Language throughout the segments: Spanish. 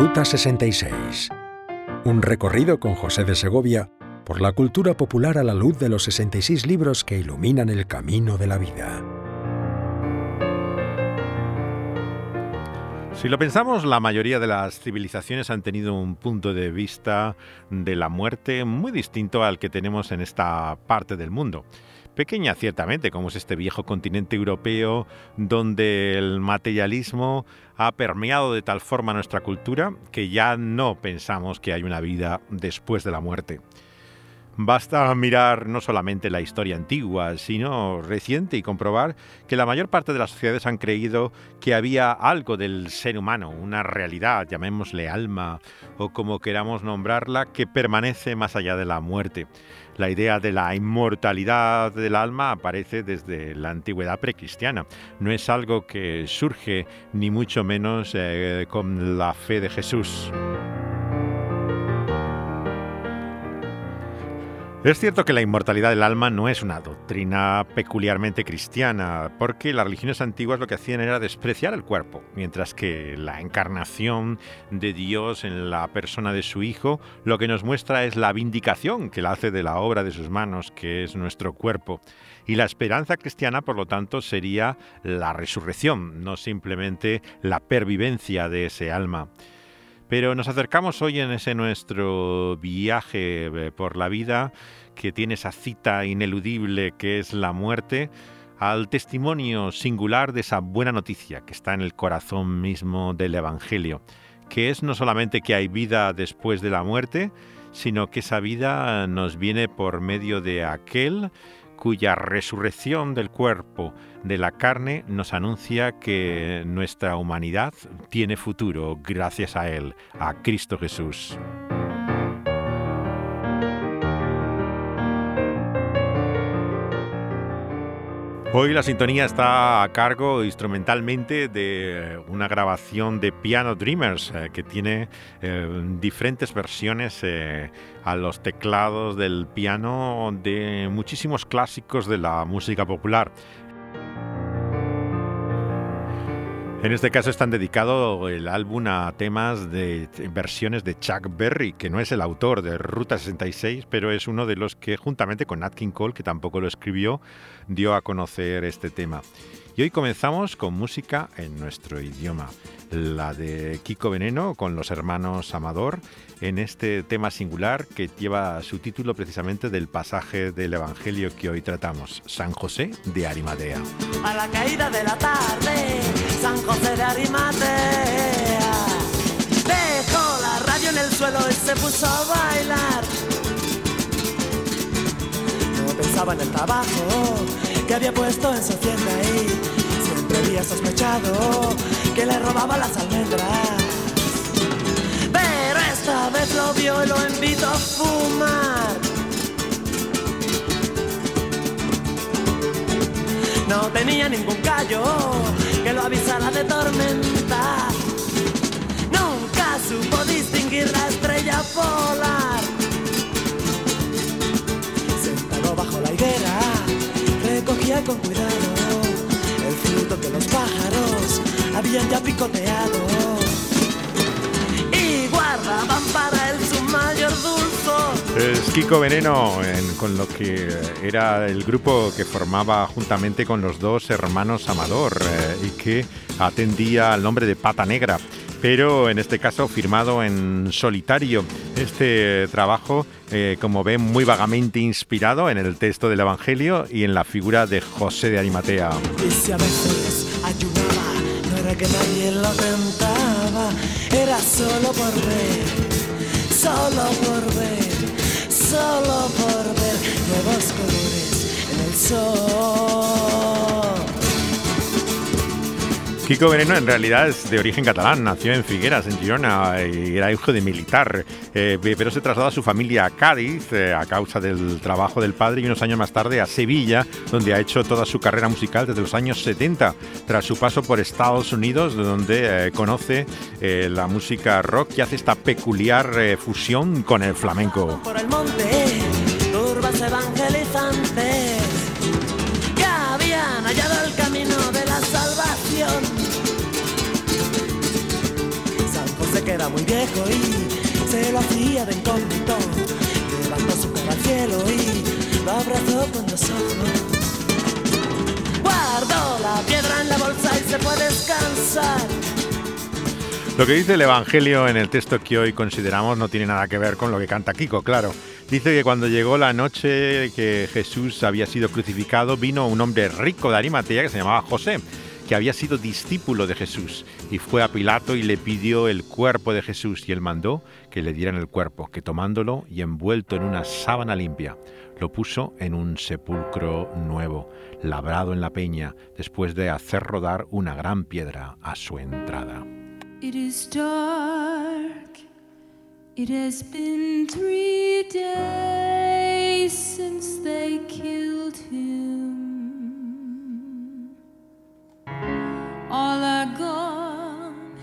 Ruta 66. Un recorrido con José de Segovia por la cultura popular a la luz de los 66 libros que iluminan el camino de la vida. Si lo pensamos, la mayoría de las civilizaciones han tenido un punto de vista de la muerte muy distinto al que tenemos en esta parte del mundo pequeña ciertamente, como es este viejo continente europeo donde el materialismo ha permeado de tal forma nuestra cultura que ya no pensamos que hay una vida después de la muerte. Basta mirar no solamente la historia antigua, sino reciente y comprobar que la mayor parte de las sociedades han creído que había algo del ser humano, una realidad, llamémosle alma o como queramos nombrarla, que permanece más allá de la muerte. La idea de la inmortalidad del alma aparece desde la antigüedad precristiana. No es algo que surge ni mucho menos eh, con la fe de Jesús. Es cierto que la inmortalidad del alma no es una doctrina peculiarmente cristiana, porque las religiones antiguas lo que hacían era despreciar el cuerpo, mientras que la encarnación de Dios en la persona de su Hijo lo que nos muestra es la vindicación que él hace de la obra de sus manos, que es nuestro cuerpo. Y la esperanza cristiana, por lo tanto, sería la resurrección, no simplemente la pervivencia de ese alma. Pero nos acercamos hoy en ese nuestro viaje eh, por la vida, que tiene esa cita ineludible que es la muerte, al testimonio singular de esa buena noticia que está en el corazón mismo del Evangelio, que es no solamente que hay vida después de la muerte, sino que esa vida nos viene por medio de aquel cuya resurrección del cuerpo de la carne nos anuncia que nuestra humanidad tiene futuro gracias a Él, a Cristo Jesús. Hoy la sintonía está a cargo instrumentalmente de una grabación de Piano Dreamers eh, que tiene eh, diferentes versiones eh, a los teclados del piano de muchísimos clásicos de la música popular. En este caso están dedicado el álbum a temas de versiones de Chuck Berry, que no es el autor de Ruta 66, pero es uno de los que, juntamente con Nat King Cole, que tampoco lo escribió, dio a conocer este tema. Y hoy comenzamos con música en nuestro idioma, la de Kiko Veneno con los hermanos Amador, en este tema singular que lleva su título precisamente del pasaje del Evangelio que hoy tratamos, San José de Arimatea. A la caída de la tarde, San José de Arimatea dejó la radio en el suelo y se puso a bailar. No pensaba en el trabajo que había puesto en su tienda y siempre había sospechado que le robaba las almendras esta vez lo vio y lo invito a fumar. No tenía ningún callo que lo avisara de tormenta. Nunca supo distinguir la estrella polar. Sentado bajo la higuera, recogía con cuidado el fruto que los pájaros habían ya picoteado para él su mayor dulzo. Es Kiko Veneno con lo que era el grupo que formaba juntamente con los dos hermanos Amador eh, y que atendía al nombre de Pata Negra pero en este caso firmado en solitario. Este trabajo, eh, como ven, muy vagamente inspirado en el texto del Evangelio y en la figura de José de Arimatea. Y si a veces ayudaba, no era que nadie lo tentaba, era solo por ver solo por ver, solo por ver nuevos colores en el sol. Kiko Veneno en realidad es de origen catalán, nació en Figueras, en Girona, y era hijo de militar, eh, pero se trasladó a su familia a Cádiz eh, a causa del trabajo del padre y unos años más tarde a Sevilla, donde ha hecho toda su carrera musical desde los años 70, tras su paso por Estados Unidos, donde eh, conoce la música rock y hace esta peculiar fusión con el flamenco. Lo. Lo que dice el Evangelio en el texto que hoy consideramos no tiene nada que ver con lo que canta Kiko, claro. Dice que cuando llegó la noche que Jesús había sido crucificado, vino un hombre rico de Arimatea que se llamaba José que había sido discípulo de Jesús, y fue a Pilato y le pidió el cuerpo de Jesús, y él mandó que le dieran el cuerpo, que tomándolo y envuelto en una sábana limpia, lo puso en un sepulcro nuevo, labrado en la peña, después de hacer rodar una gran piedra a su entrada. It is dark. It has been three days since they killed him. All are gone.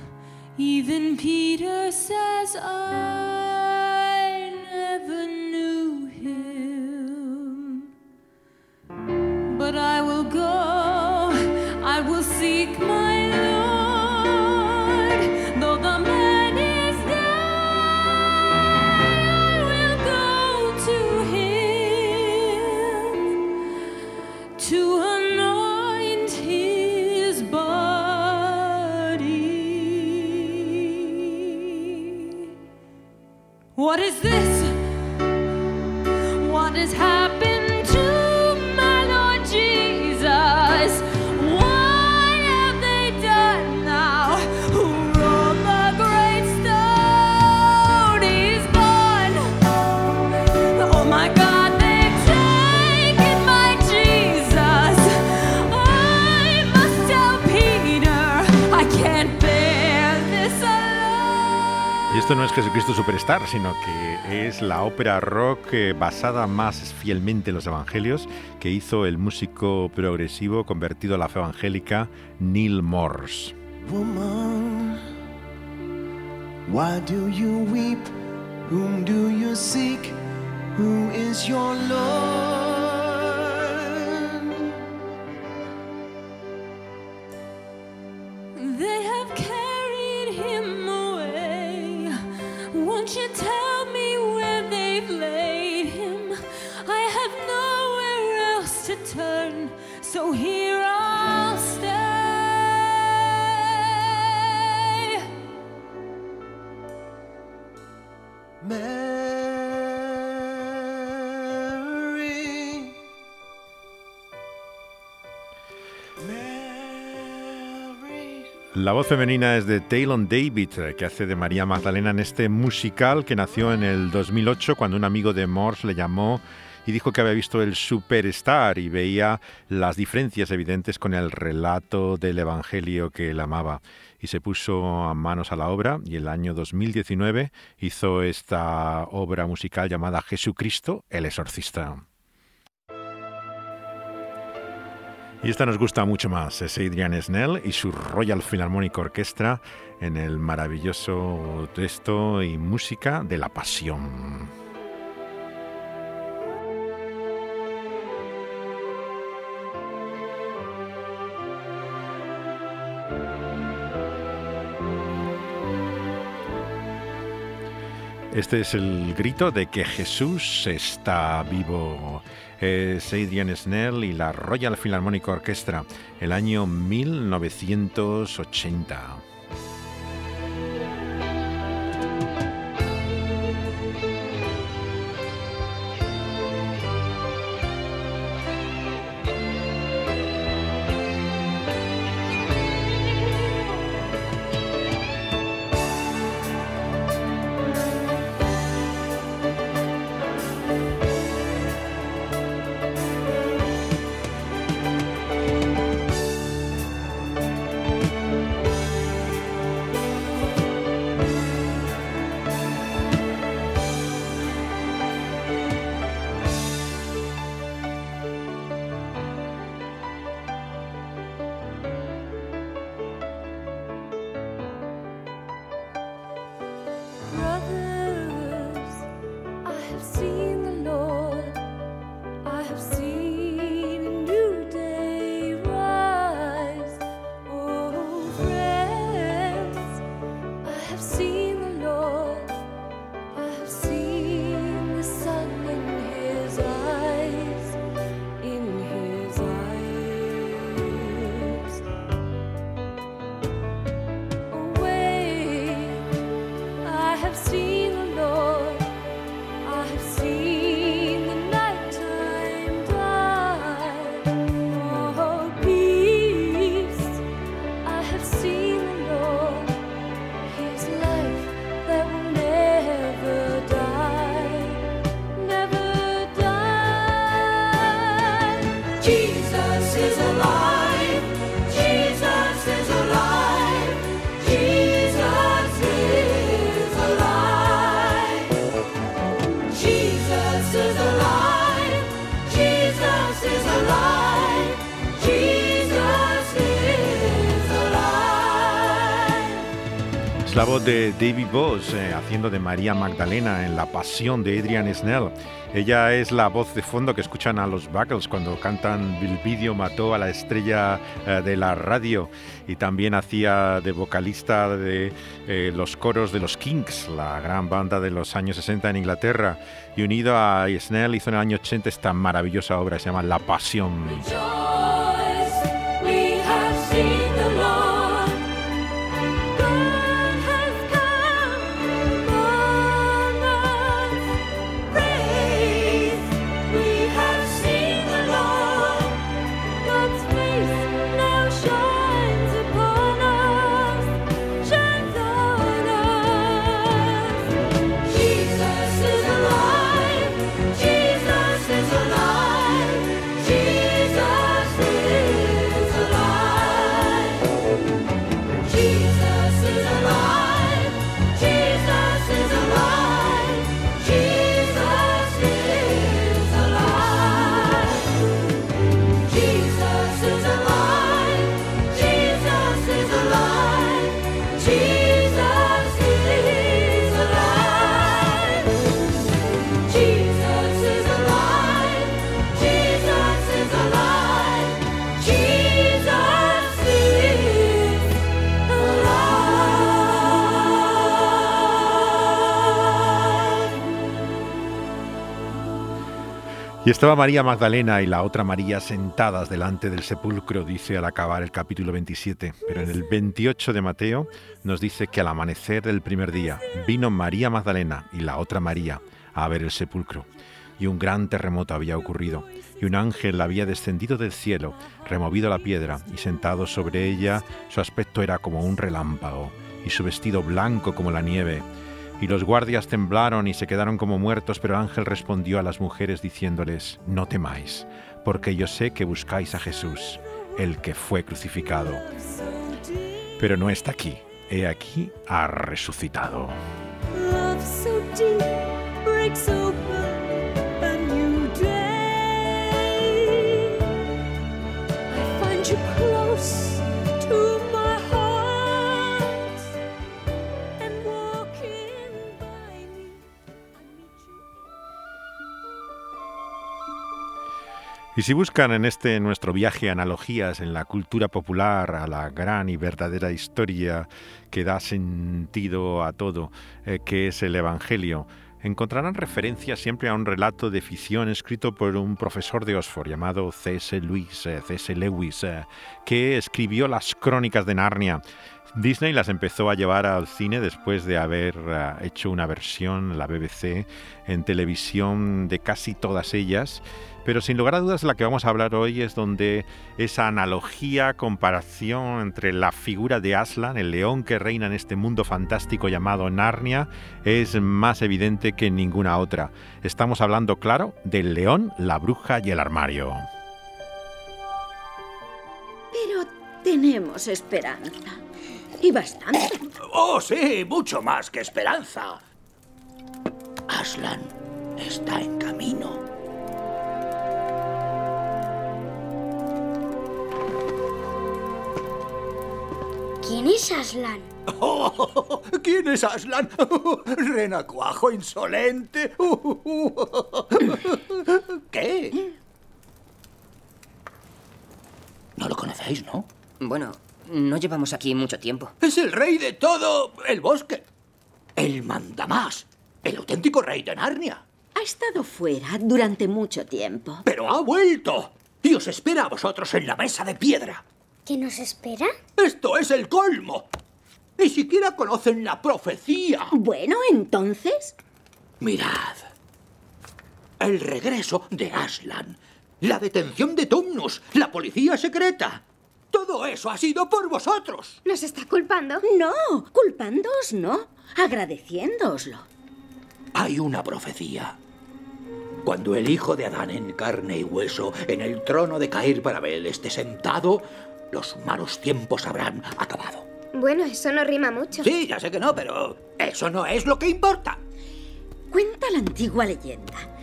Even Peter says, I never knew him. But I will go, I will seek my Sino que es la ópera rock eh, basada más fielmente en los evangelios que hizo el músico progresivo convertido a la fe evangélica Neil Morse. Mary. La voz femenina es de Taylor David, eh, que hace de María Magdalena en este musical que nació en el 2008 cuando un amigo de Morse le llamó y dijo que había visto el Superstar y veía las diferencias evidentes con el relato del Evangelio que él amaba. Y se puso a manos a la obra y el año 2019 hizo esta obra musical llamada Jesucristo el Exorcista. Y esta nos gusta mucho más, es Adrian Snell y su Royal Philharmonic Orchestra en el maravilloso texto y música de La Pasión. Este es el grito de que Jesús está vivo. Es Adrian Snell y la Royal Philharmonic Orchestra, el año 1980. La voz de David Boss eh, haciendo de María Magdalena en La Pasión de Adrian Snell. Ella es la voz de fondo que escuchan a los Buggles cuando cantan Bilbidio mató a la estrella eh, de la radio y también hacía de vocalista de eh, los coros de los Kings, la gran banda de los años 60 en Inglaterra. Y unido a Snell hizo en el año 80 esta maravillosa obra, se llama La Pasión. Y estaba María Magdalena y la otra María sentadas delante del sepulcro, dice al acabar el capítulo 27. Pero en el 28 de Mateo nos dice que al amanecer del primer día vino María Magdalena y la otra María a ver el sepulcro. Y un gran terremoto había ocurrido, y un ángel había descendido del cielo, removido la piedra, y sentado sobre ella, su aspecto era como un relámpago, y su vestido blanco como la nieve y los guardias temblaron y se quedaron como muertos, pero el ángel respondió a las mujeres diciéndoles, no temáis, porque yo sé que buscáis a Jesús, el que fue crucificado. Pero no está aquí, he aquí, ha resucitado. Y si buscan en este nuestro viaje analogías en la cultura popular a la gran y verdadera historia que da sentido a todo, eh, que es el Evangelio, encontrarán referencias siempre a un relato de ficción escrito por un profesor de Oxford llamado C.S. Lewis, eh, C.S. Lewis, eh, que escribió las crónicas de Narnia. Disney las empezó a llevar al cine después de haber hecho una versión, la BBC, en televisión de casi todas ellas pero sin lugar a dudas la que vamos a hablar hoy es donde esa analogía, comparación entre la figura de Aslan, el león que reina en este mundo fantástico llamado Narnia, es más evidente que ninguna otra. Estamos hablando, claro, del león, la bruja y el armario. Pero tenemos esperanza. Y bastante. Oh, sí, mucho más que esperanza. Aslan está en camino. ¿Quién es Aslan? ¿Quién es Aslan? Renacuajo insolente. ¿Qué? No lo conocéis, ¿no? Bueno, no llevamos aquí mucho tiempo. Es el rey de todo el bosque. El mandamás. El auténtico rey de Narnia. Ha estado fuera durante mucho tiempo. Pero ha vuelto. Y os espera a vosotros en la mesa de piedra. ¿Qué nos espera? Esto es el colmo. Ni siquiera conocen la profecía. Bueno, entonces. Mirad. El regreso de Aslan. La detención de Tumnus. La policía secreta. Todo eso ha sido por vosotros. ¿Nos está culpando? No, culpándoos no. Agradeciéndooslo. Hay una profecía. Cuando el hijo de Adán en carne y hueso en el trono de Cair Barabel esté sentado, los malos tiempos habrán acabado. Bueno, eso no rima mucho. Sí, ya sé que no, pero eso no es lo que importa. Cuenta la antigua leyenda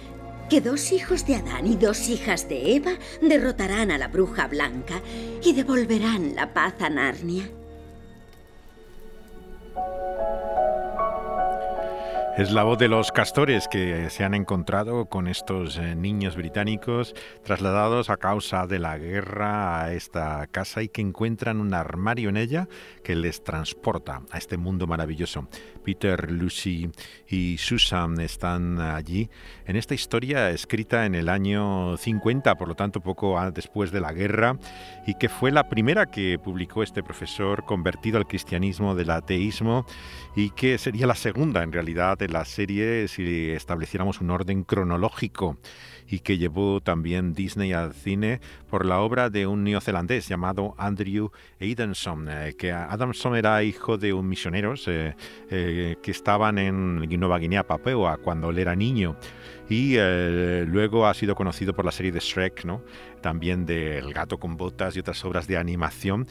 que dos hijos de Adán y dos hijas de Eva derrotarán a la bruja blanca y devolverán la paz a Narnia. Es la voz de los castores que se han encontrado con estos eh, niños británicos trasladados a causa de la guerra a esta casa y que encuentran un armario en ella que les transporta a este mundo maravilloso. Peter, Lucy y Susan están allí en esta historia escrita en el año 50, por lo tanto poco después de la guerra, y que fue la primera que publicó este profesor convertido al cristianismo del ateísmo y que sería la segunda en realidad de la serie si estableciéramos un orden cronológico y que llevó también Disney al cine por la obra de un neozelandés llamado Andrew Adamson, eh, que Adamson era hijo de un misioneros eh, eh, que estaban en Nueva Guinea Papua cuando él era niño y luego ha sido conocido por la serie de Shrek, ¿no? también de El gato con botas y otras obras de animación,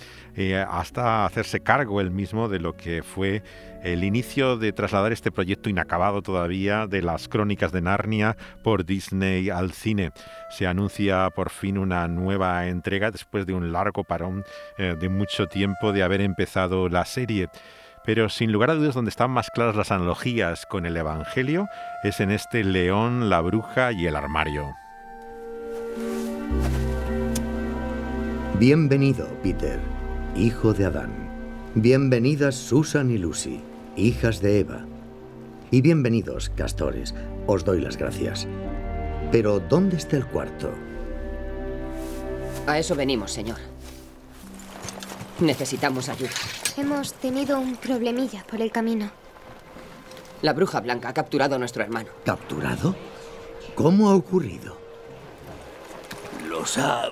hasta hacerse cargo él mismo de lo que fue el inicio de trasladar este proyecto inacabado todavía de las crónicas de Narnia por Disney al cine. Se anuncia por fin una nueva entrega después de un largo parón eh, de mucho tiempo de haber empezado la serie. Pero sin lugar a dudas donde están más claras las analogías con el Evangelio es en este león, la bruja y el armario. Bienvenido, Peter, hijo de Adán. Bienvenidas Susan y Lucy hijas de Eva. Y bienvenidos, castores. Os doy las gracias. Pero, ¿dónde está el cuarto? A eso venimos, señor. Necesitamos ayuda. Hemos tenido un problemilla por el camino. La bruja blanca ha capturado a nuestro hermano. ¿Capturado? ¿Cómo ha ocurrido? Los ha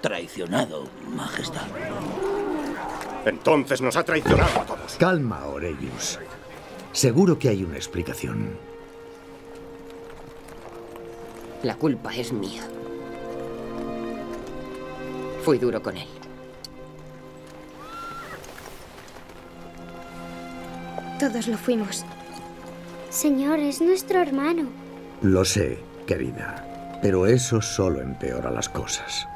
traicionado, Majestad. Entonces nos ha traicionado a todos. Calma, Aurelius. Seguro que hay una explicación. La culpa es mía. Fui duro con él. Todos lo fuimos. Señor, es nuestro hermano. Lo sé, querida. Pero eso solo empeora las cosas.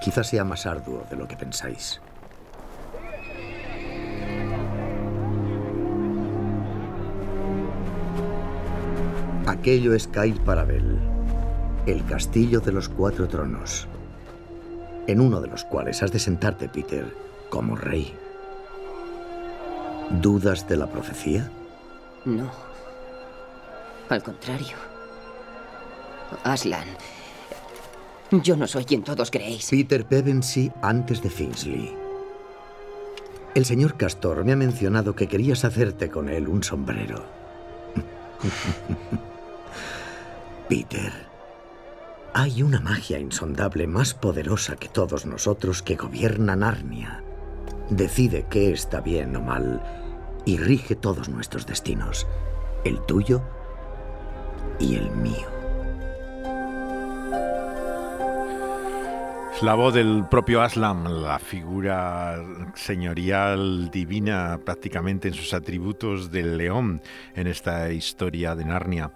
Quizás sea más arduo de lo que pensáis. Aquello es Kail Parabel, el castillo de los cuatro tronos, en uno de los cuales has de sentarte, Peter, como rey. ¿Dudas de la profecía? No. Al contrario. Aslan, yo no soy quien todos creéis. Peter Pevensey antes de Finsley. El señor Castor me ha mencionado que querías hacerte con él un sombrero. Peter, hay una magia insondable más poderosa que todos nosotros que gobierna Narnia. Decide qué está bien o mal y rige todos nuestros destinos, el tuyo y el mío. La voz del propio Aslan, la figura señorial divina prácticamente en sus atributos del león en esta historia de Narnia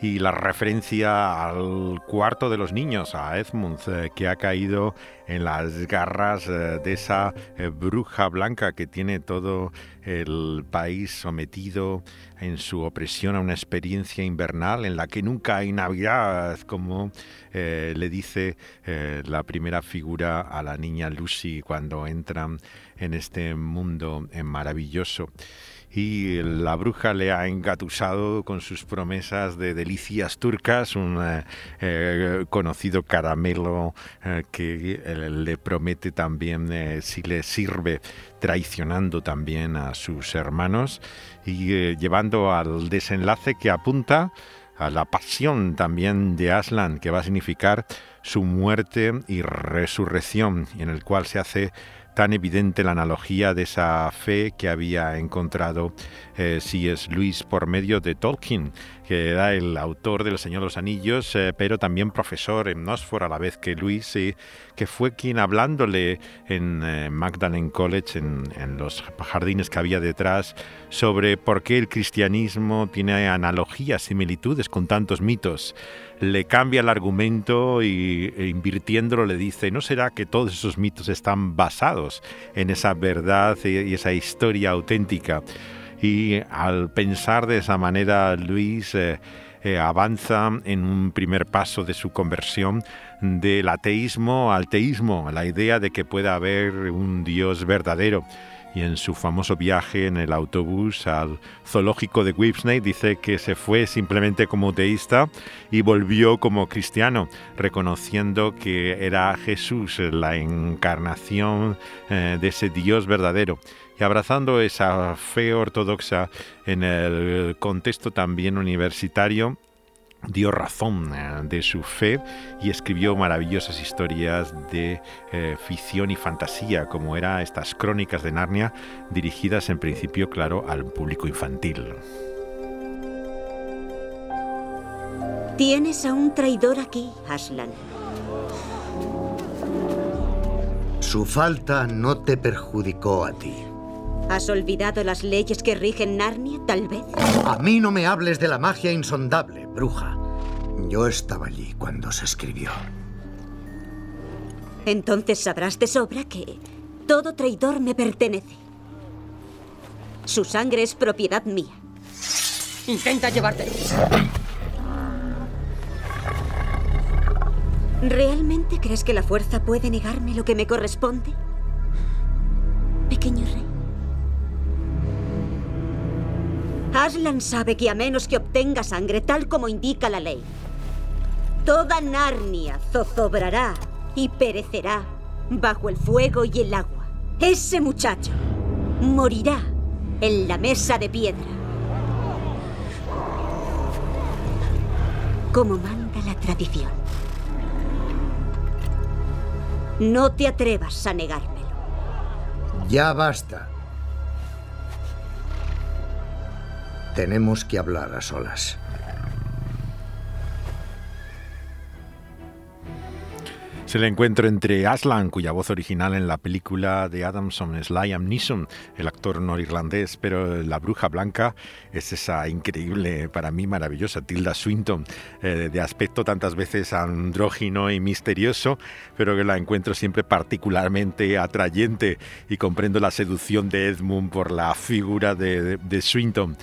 y la referencia al cuarto de los niños, a Edmund, eh, que ha caído en las garras eh, de esa eh, bruja blanca que tiene todo el país sometido en su opresión a una experiencia invernal en la que nunca hay Navidad, como le dice la primera figura a la niña Lucy cuando entran en este mundo maravilloso y la bruja le ha engatusado con sus promesas de delicias turcas, un eh, eh, conocido caramelo eh, que le promete también si le sirve traicionando también a sus hermanos y llevando al desenlace que apunta a la pasión también de Aslan, que va a significar su muerte y resurrección, en el cual se hace tan evidente la analogía de esa fe que había encontrado eh, C.S. Lewis por medio de Tolkien, que era el autor del Señor de los Anillos, eh, pero también profesor en Oxford a la vez que Lewis, que fue quien hablándole en eh, Magdalen College, en, en, los jardines que había detrás, sobre por qué el cristianismo tiene analogías, similitudes con tantos mitos le cambia el argumento y e invirtiéndolo le dice, ¿no será que todos esos mitos están basados en esa verdad y esa historia auténtica? Y al pensar de esa manera, Luis eh, eh, avanza en un primer paso de su conversión del ateísmo al teísmo, la idea de que pueda haber un Dios verdadero. Y en su famoso viaje en el autobús al zoológico de Whipsnade dice que se fue simplemente como teísta y volvió como cristiano, reconociendo que era Jesús la encarnación eh, de ese Dios verdadero y abrazando esa fe ortodoxa en el contexto también universitario dio razón eh, de su fe y escribió maravillosas historias de eh, ficción y fantasía, como eran estas crónicas de Narnia, dirigidas en principio, claro, al público infantil. Tienes a un traidor aquí, Aslan. Su falta no te perjudicó a ti. ¿Has olvidado las leyes que rigen Narnia, tal vez? A mí no me hables de la magia insondable, bruja. Yo estaba allí cuando se escribió. Entonces sabrás de sobra que todo traidor me pertenece. Su sangre es propiedad mía. Intenta llevártelo. ¿Realmente crees que la fuerza puede negarme lo que me corresponde? Pequeño rey. Aslan sabe que a menos que obtenga sangre tal como indica la ley, toda Narnia zozobrará y perecerá bajo el fuego y el agua. Ese muchacho morirá en la mesa de piedra. Como manda la tradición. No te atrevas a negármelo. Ya basta. Tenemos que hablar a solas. El encuentro entre Aslan, cuya voz original en la película de Adamson es Liam Neeson, el actor norirlandés, pero la bruja blanca es esa increíble, para mí maravillosa Tilda Swinton, eh, de aspecto tantas veces andrógino y misterioso, pero que la encuentro siempre particularmente atrayente y comprendo la seducción de Edmund por la figura de, de Swinton.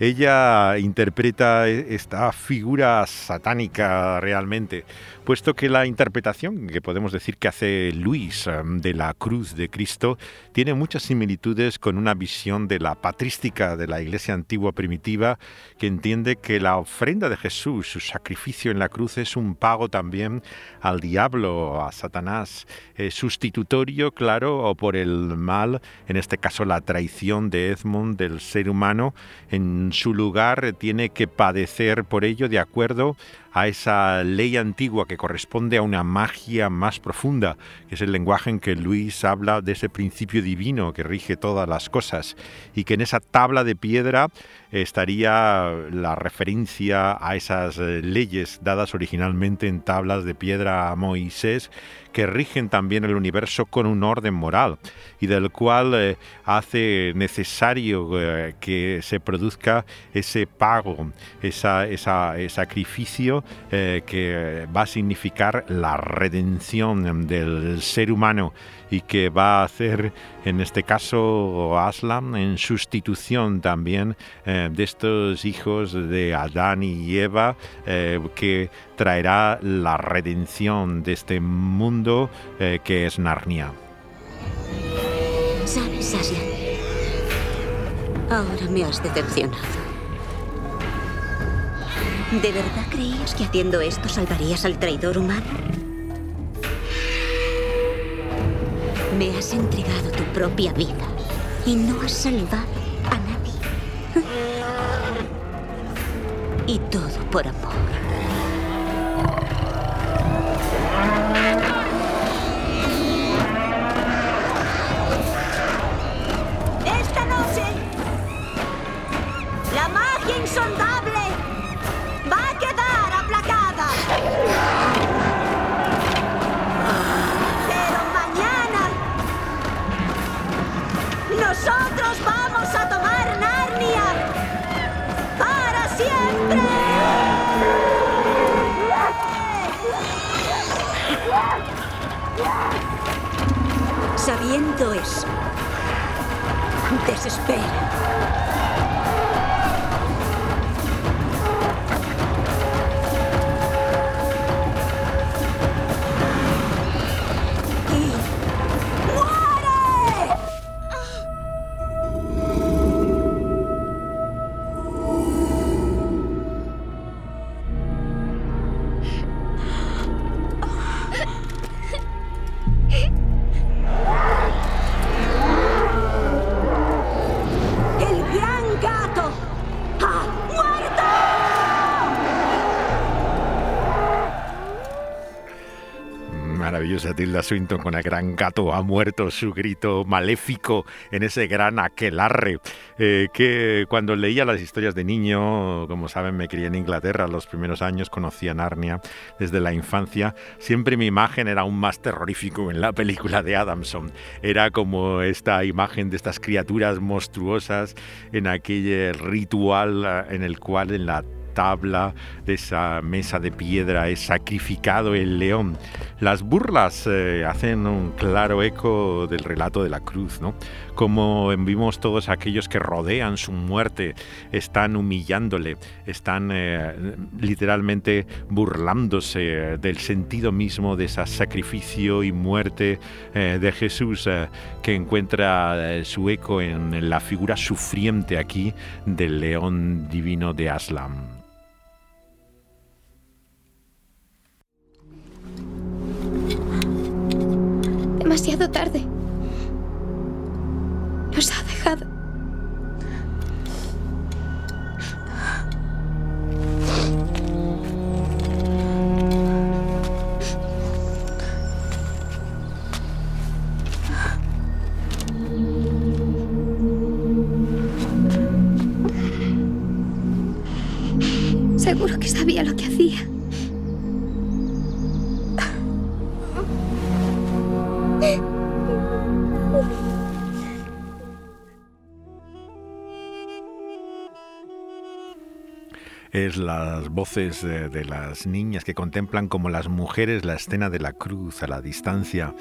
Ella interpreta esta figura satánica realmente, puesto que la interpretación que podemos decir que hace Luis um, de la cruz de Cristo tiene muchas similitudes con una visión de la patrística de la iglesia antigua primitiva que entiende que la ofrenda de Jesús, su sacrificio en la cruz es un pago también al diablo, a Satanás, eh, sustitutorio, claro, o por el mal, en este caso la traición de Edmund del ser humano en su lugar tiene que padecer por ello de acuerdo a esa ley antigua que corresponde a una magia más profunda, que es el lenguaje en que Luis habla de ese principio divino que rige todas las cosas y que en esa tabla de piedra estaría la referencia a esas eh, leyes dadas originalmente en tablas de piedra a Moisés que rigen también el universo con un orden moral y del cual eh, hace necesario eh, que se produzca ese pago, ese sacrificio que va a significar la redención del ser humano y que va a hacer en este caso Aslan en sustitución también de estos hijos de Adán y Eva que traerá la redención de este mundo que es Narnia. ¿Sabes, Aslan? Ahora me has decepcionado. ¿De verdad creías que haciendo esto salvarías al traidor humano? Me has entregado tu propia vida y no has salvado a nadie. Y todo por amor. Sabiendo eso, desespera. Maravillosa Tilda Swinton con el gran gato ha muerto, su grito maléfico en ese gran aquelarre, eh, que cuando leía las historias de niño, como saben, me crié en Inglaterra los primeros años, conocía Narnia desde la infancia, siempre mi imagen era aún más terrorífico en la película de Adamson. Era como esta imagen de estas criaturas monstruosas en aquel ritual eh, en el cual en la tabla de esa mesa de piedra es sacrificado el león. Las burlas eh, hacen un claro eco del relato de la cruz, ¿no? Como vimos todos aquellos que rodean su muerte, están humillándole, están eh, literalmente burlándose del sentido mismo de ese sacrificio y muerte eh, de Jesús que encuentra su eco en la figura sufriente aquí del león divino de Aslam. Demasiado tarde. Nos ha dejado. Seguro que sabía lo que hacía. Es las voces de, las niñas que contemplan como las mujeres la escena de la cruz a la distancia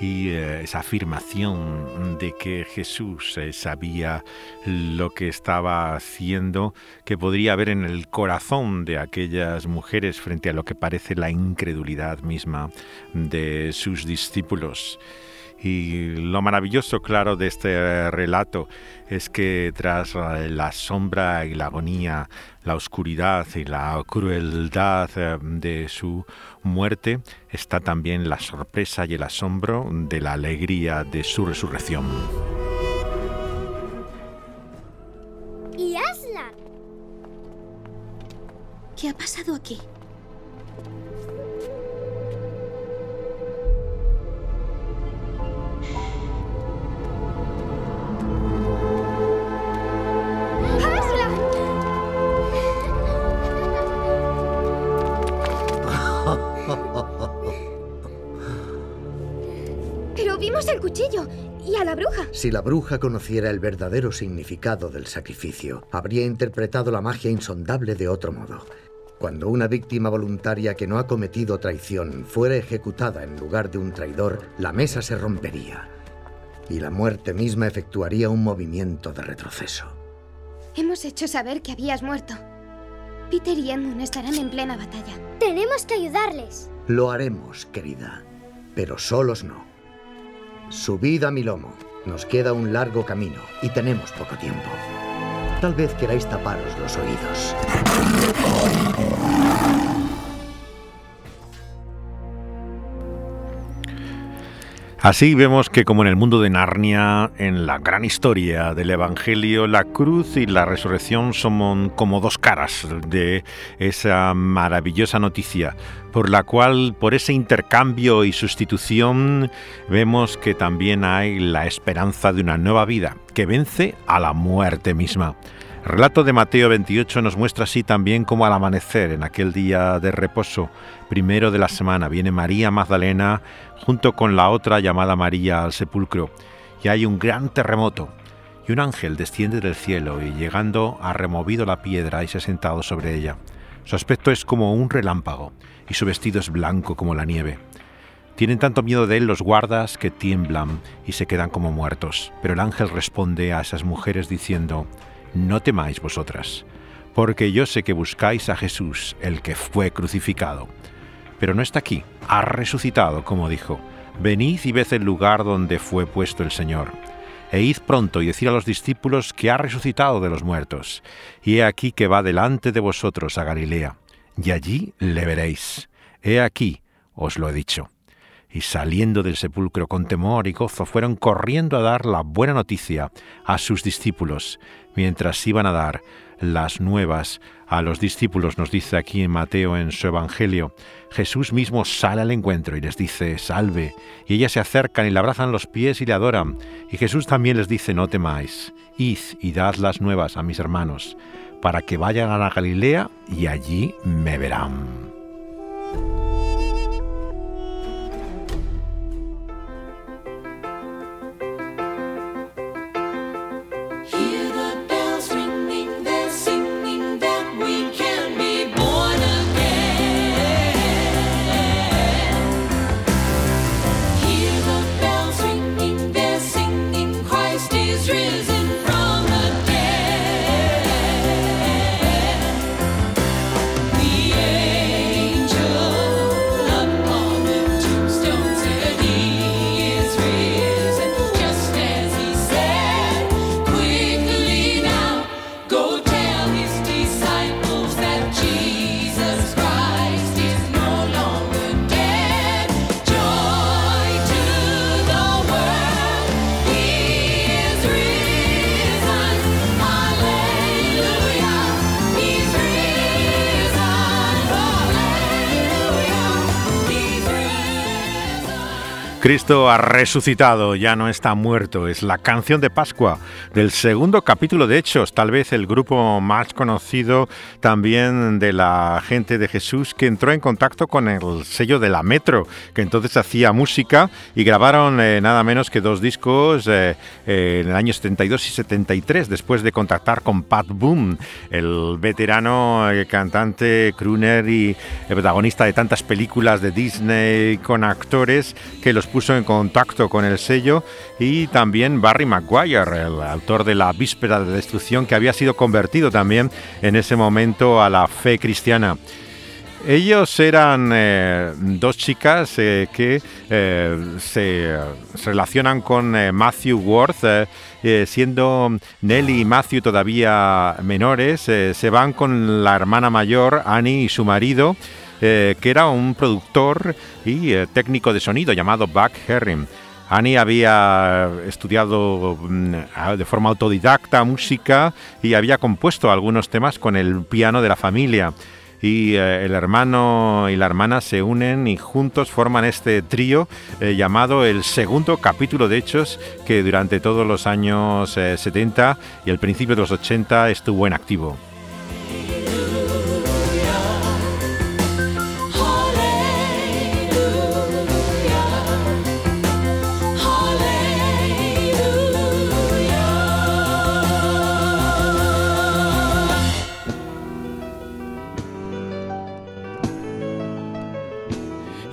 y eh, esa afirmación de que Jesús eh, sabía lo que estaba haciendo, que podría haber en el corazón de aquellas mujeres frente a lo que parece la incredulidad misma de sus discípulos. Y lo maravilloso, claro, de este relato es que tras la sombra y la agonía, la oscuridad y la crueldad eh, de su muerte, está también la sorpresa y el asombro de la alegría de su resurrección. ¿Y Aslan? ¿Qué ha pasado aquí? El cuchillo y a la bruja. Si la bruja conociera el verdadero significado del sacrificio, habría interpretado la magia insondable de otro modo. Cuando una víctima voluntaria que no ha cometido traición fuera ejecutada en lugar de un traidor, la mesa se rompería y la muerte misma efectuaría un movimiento de retroceso. Hemos hecho saber que habías muerto. Peter y Edmund estarán en plena batalla. Tenemos que ayudarles. Lo haremos, querida, pero solos no. Subid a mi lomo. Nos queda un largo camino y tenemos poco tiempo. Tal vez queráis taparos los oídos. Así vemos que como en el mundo de Narnia, en la gran historia del Evangelio, la cruz y la resurrección son como dos caras de esa maravillosa noticia, por la cual, por ese intercambio y sustitución, vemos que también hay la esperanza de una nueva vida, que vence a la muerte misma. El relato de Mateo 28 nos muestra así también como al amanecer, en aquel día de reposo, primero de la semana, viene María Magdalena junto con la otra llamada María al sepulcro, y hay un gran terremoto, y un ángel desciende del cielo y llegando ha removido la piedra y se ha sentado sobre ella. Su aspecto es como un relámpago, y su vestido es blanco como la nieve. Tienen tanto miedo de él los guardas que tiemblan y se quedan como muertos. Pero el ángel responde a esas mujeres diciendo, no temáis vosotras, porque yo sé que buscáis a Jesús, el que fue crucificado. Pero no está aquí, ha resucitado, como dijo. Venid y ved el lugar donde fue puesto el Señor. E id pronto y decid a los discípulos que ha resucitado de los muertos. Y he aquí que va delante de vosotros a Galilea, y allí le veréis. He aquí, os lo he dicho. Y saliendo del sepulcro con temor y gozo fueron corriendo a dar la buena noticia a sus discípulos, mientras iban a dar las nuevas a los discípulos, nos dice aquí en Mateo en su Evangelio. Jesús mismo sale al encuentro y les dice, salve, y ellas se acercan y le abrazan los pies y le adoran. Y Jesús también les dice, no temáis, id y dad las nuevas a mis hermanos, para que vayan a la Galilea y allí me verán. Cristo ha resucitado, ya no está muerto. Es la canción de Pascua del segundo capítulo de Hechos, tal vez el grupo más conocido también de la gente de Jesús que entró en contacto con el sello de la Metro, que entonces hacía música y grabaron eh, nada menos que dos discos eh, en el año 72 y 73, después de contactar con Pat Boom, el veterano eh, cantante, crooner y protagonista de tantas películas de Disney con actores que los puso en contacto con el sello y también Barry Maguire, el autor de La Víspera de Destrucción, que había sido convertido también en ese momento a la fe cristiana. Ellos eran eh, dos chicas eh, que eh, se, relacionan con Matthew Worth, siendo Nelly y Matthew todavía menores, se van con la hermana mayor, Annie, y su marido, que era un productor y técnico de sonido llamado Buck Herring. Annie había estudiado mm, de forma autodidacta música y había compuesto algunos temas con el piano de la familia. Y eh, el hermano y la hermana se unen y juntos forman este trío eh, llamado el segundo capítulo de Hechos que durante todos los años 70 eh, y el principio de los 80 estuvo en activo.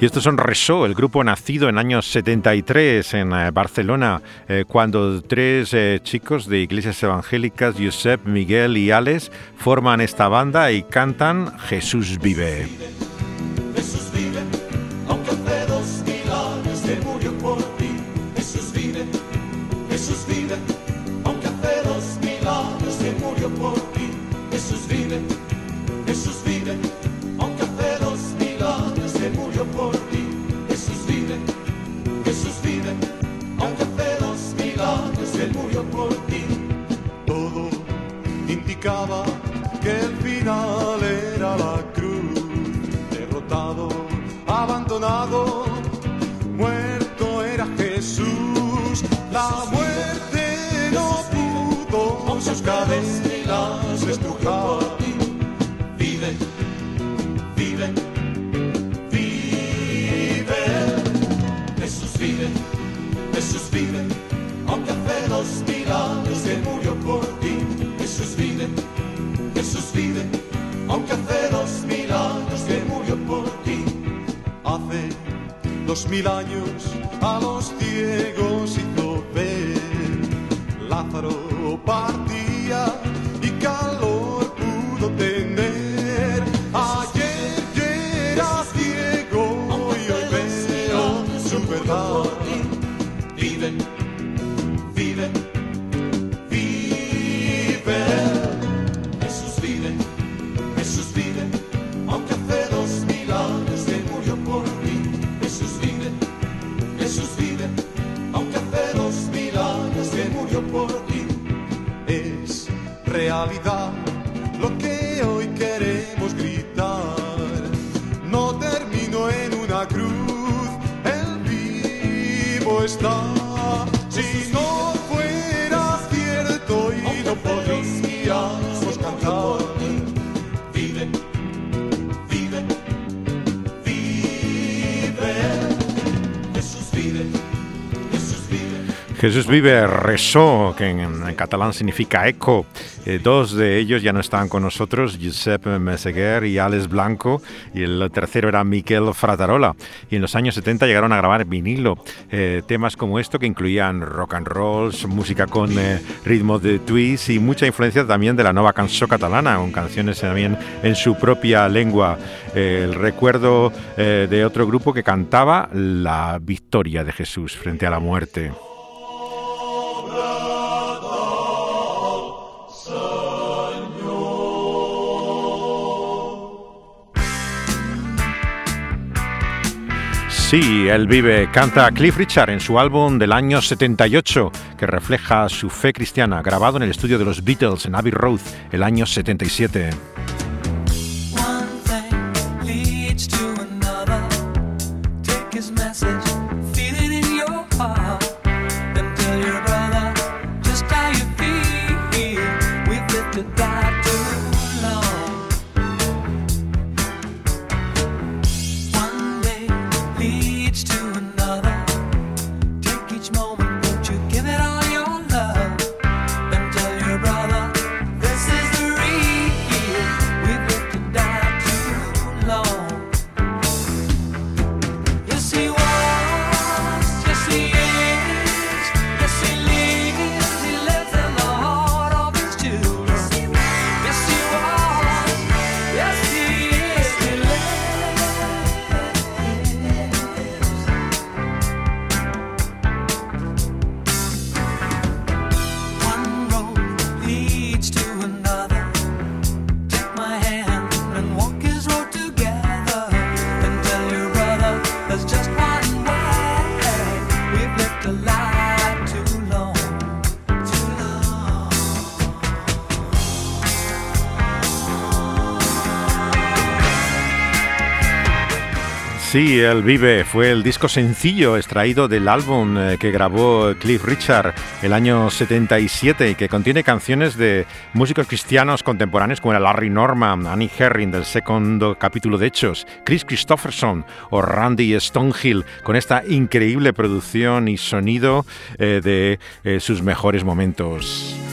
Y estos son Resó, el grupo nacido en años 73 en eh, Barcelona, eh, cuando tres eh, chicos de iglesias evangélicas, Josep, Miguel y Alex, forman esta banda y cantan Jesús vive. Mil años a los Jesús vive rezó, que en, catalán significa eco. Eh, dos de ellos ya no estaban con nosotros, Josep Meseguer y Alex Blanco, y el tercero era Miquel Fratarola. Y en los años 70 llegaron a grabar vinilo eh, temas como esto que incluían rock and roll, música con eh, ritmo de twist y mucha influencia también de la nueva canción catalana, con canciones también en su propia lengua. El recuerdo de otro grupo que cantaba la victoria de Jesús frente a la muerte. Sí, él vive, canta Cliff Richard en su álbum del año 78, que refleja su fe cristiana, grabado en el estudio de los Beatles en Abbey Road el año 77. Sí, él vive fue el disco sencillo extraído del álbum eh, que grabó Cliff Richard el año 77 y que contiene canciones de músicos cristianos contemporáneos como Larry Norman, Annie Herring del segundo capítulo de Hechos, Chris Christopherson o Randy Stonehill con esta increíble producción y sonido eh, de eh, sus mejores momentos.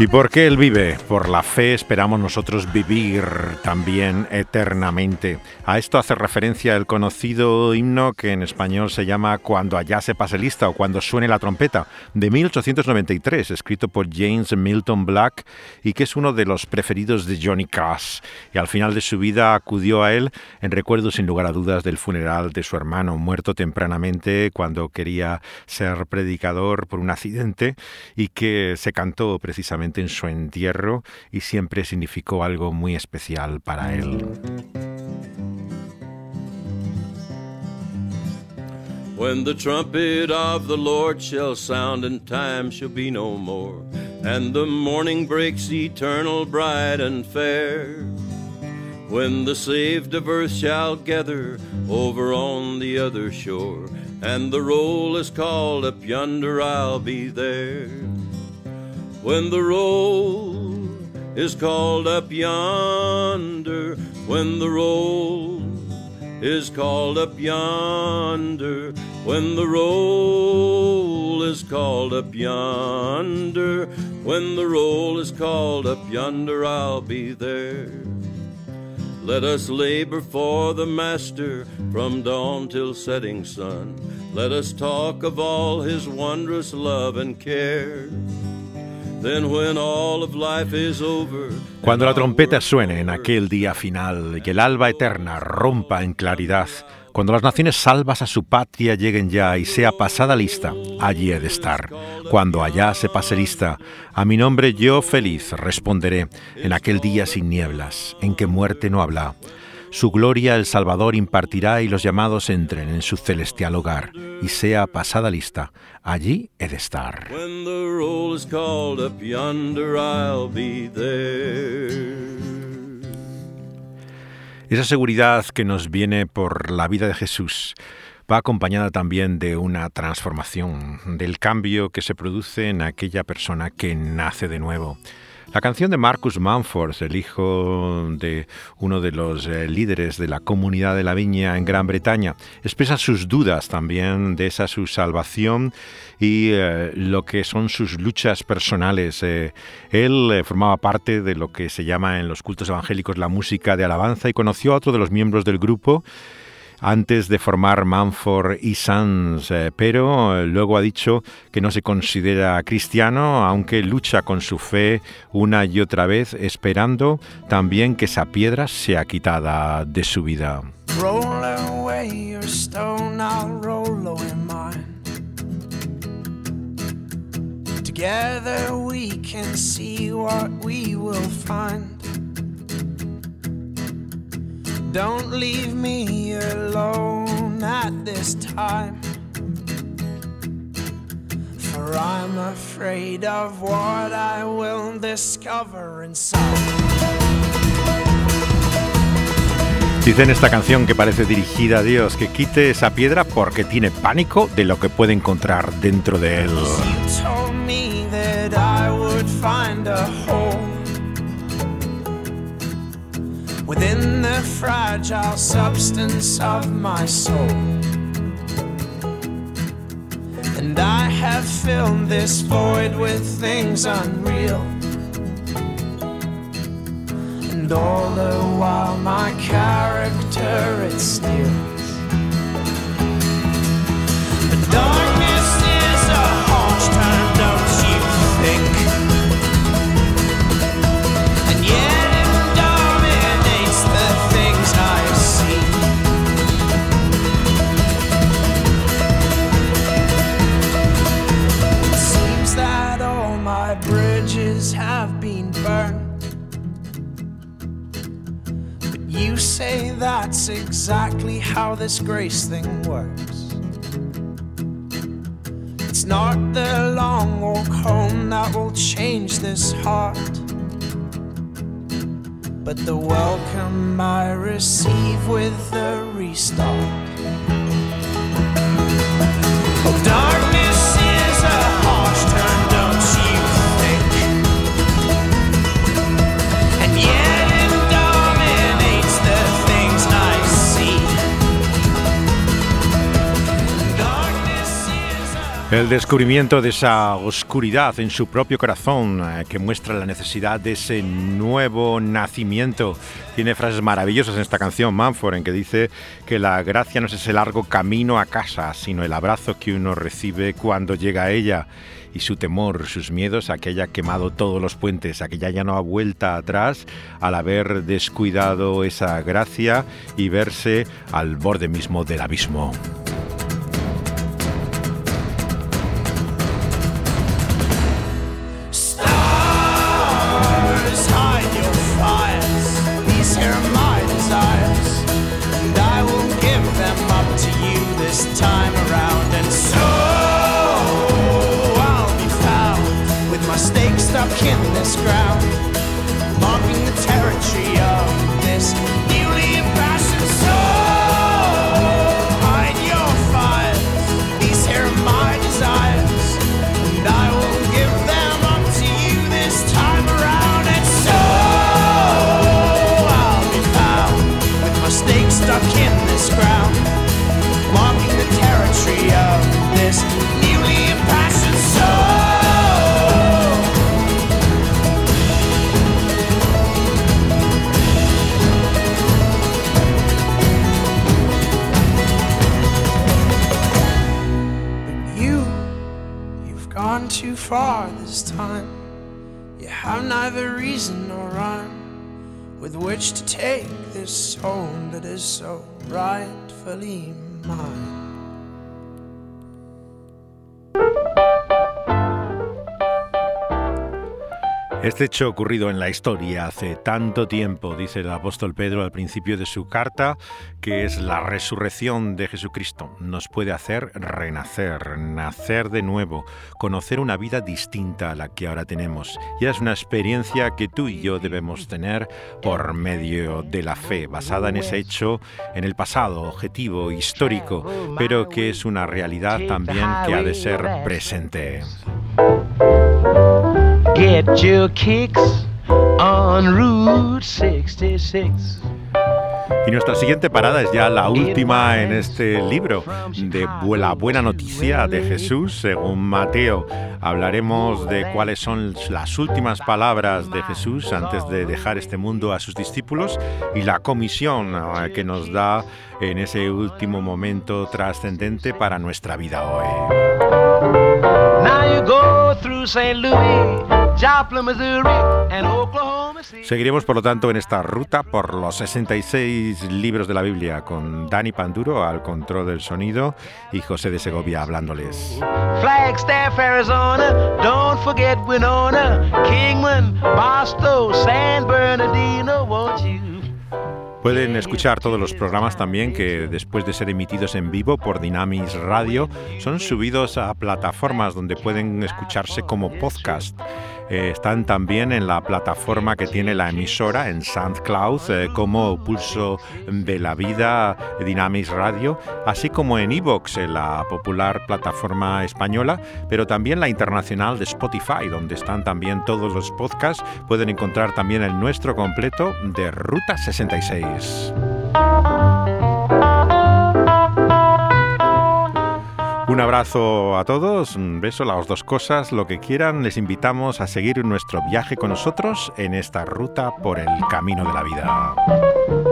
¿Y por qué Él vive? Por la fe esperamos nosotros vivir también eternamente. A esto hace referencia el conocido himno que en español se llama Cuando allá se pase lista o Cuando suene la trompeta, de 1893, escrito por James Milton Black y que es uno de los preferidos de Johnny Cash. Y al final de su vida acudió a él en recuerdo sin lugar a dudas del funeral de su hermano, muerto tempranamente cuando quería ser predicador por un accidente y que se cantó precisamente en su entierro y siempre significó algo muy especial para él. When the trumpet of the Lord shall sound and time shall be no more, and the morning breaks eternal, bright and fair. when the saved of earth shall gather over on the other shore, and the roll is called up yonder, I'll be there. When the roll is called up yonder, when the roll is called up yonder, when the roll is called up yonder, when the roll is called up yonder, I'll be there. Let us labor for the Master from dawn till setting sun. Let us talk of all his wondrous love and care. Cuando la trompeta suene en aquel día final y que el alba eterna rompa en claridad, cuando las naciones salvas a su patria lleguen ya y sea pasada lista, allí he de estar. Cuando allá se pase lista, a mi nombre yo feliz responderé en aquel día sin nieblas, en que muerte no habla. Su gloria el Salvador impartirá y los llamados entren en su celestial hogar y sea pasada lista, allí he de estar. when the roll is called up yonder, I'll be there. Esa seguridad que nos viene por la vida de Jesús va acompañada también de una transformación, del cambio que se produce en aquella persona que nace de nuevo. La canción de Marcus Manford, el hijo de uno de los eh, líderes de la comunidad de la viña en Gran Bretaña, expresa sus dudas también de esa su salvación y eh, lo que son sus luchas personales. Eh, él formaba parte de lo que se llama en los cultos evangélicos la música de alabanza y conoció a otro de los miembros del grupo antes de formar Manford y Sons, eh, pero eh, luego ha dicho que no se considera cristiano, aunque lucha con su fe una y otra vez, esperando también que esa piedra sea quitada de su vida. Together we can see what we will find. Don't leave me alone at this time. For I'm afraid of what I will discover inside. Dice en esta canción que parece dirigida a Dios que quite esa piedra porque tiene pánico de lo que puede encontrar dentro de él. Within the fragile substance of my soul. And I have filled this void with things unreal. And all the while, my character it steals. But darkness you say that's exactly how this grace thing works. It's not the long walk home that will change this heart, but the welcome I receive with the restart. El descubrimiento de esa oscuridad en su propio corazón eh, que muestra la necesidad de ese nuevo nacimiento. Tiene frases maravillosas en esta canción, Manford, en que dice que la gracia no es ese largo camino a casa, sino el abrazo que uno recibe cuando llega a ella y su temor, sus miedos a que haya quemado todos los puentes, a que ya, ya no ha vuelta atrás al haber descuidado esa gracia y verse al borde mismo del abismo. Este hecho ocurrido en la historia hace tanto tiempo, dice el apóstol Pedro al principio de su carta, que es la resurrección de Jesucristo. Nos puede hacer renacer, nacer de nuevo, conocer una vida distinta a la que ahora tenemos. Y es una experiencia que tú y yo debemos tener por medio de la fe, basada en ese hecho, en el pasado, objetivo, histórico, pero que es una realidad también que ha de ser presente. Get your kicks on Route 66. Y nuestra siguiente parada es ya la última en este libro de la buena noticia de Jesús según Mateo. Hablaremos de cuáles son las últimas palabras de Jesús antes de dejar este mundo a sus discípulos y la comisión eh, que nos da en ese último momento trascendente para nuestra vida hoy. Seguiremos, por lo tanto, en esta ruta por los 66 libros de la Biblia con Dani Panduro al control del sonido y José de Segovia hablándoles. Flagstaff, Arizona. Don't forget Winona, Kingman, Barstow, San Bernardino, won't you? Pueden escuchar todos los programas también que después de ser emitidos en vivo por Dynamis Radio son subidos a plataformas donde pueden escucharse como podcast. Eh, están también en la plataforma que tiene la emisora en SoundCloud eh, como Pulso de la Vida Dynamis Radio, así como en Evox, en la popular plataforma española, pero también la internacional de Spotify, donde están también todos los podcasts. Pueden encontrar también el nuestro completo de Ruta 66. Un abrazo a todos, un beso, las dos cosas, lo que quieran. Les invitamos a seguir nuestro viaje con nosotros en esta ruta por el camino de la vida.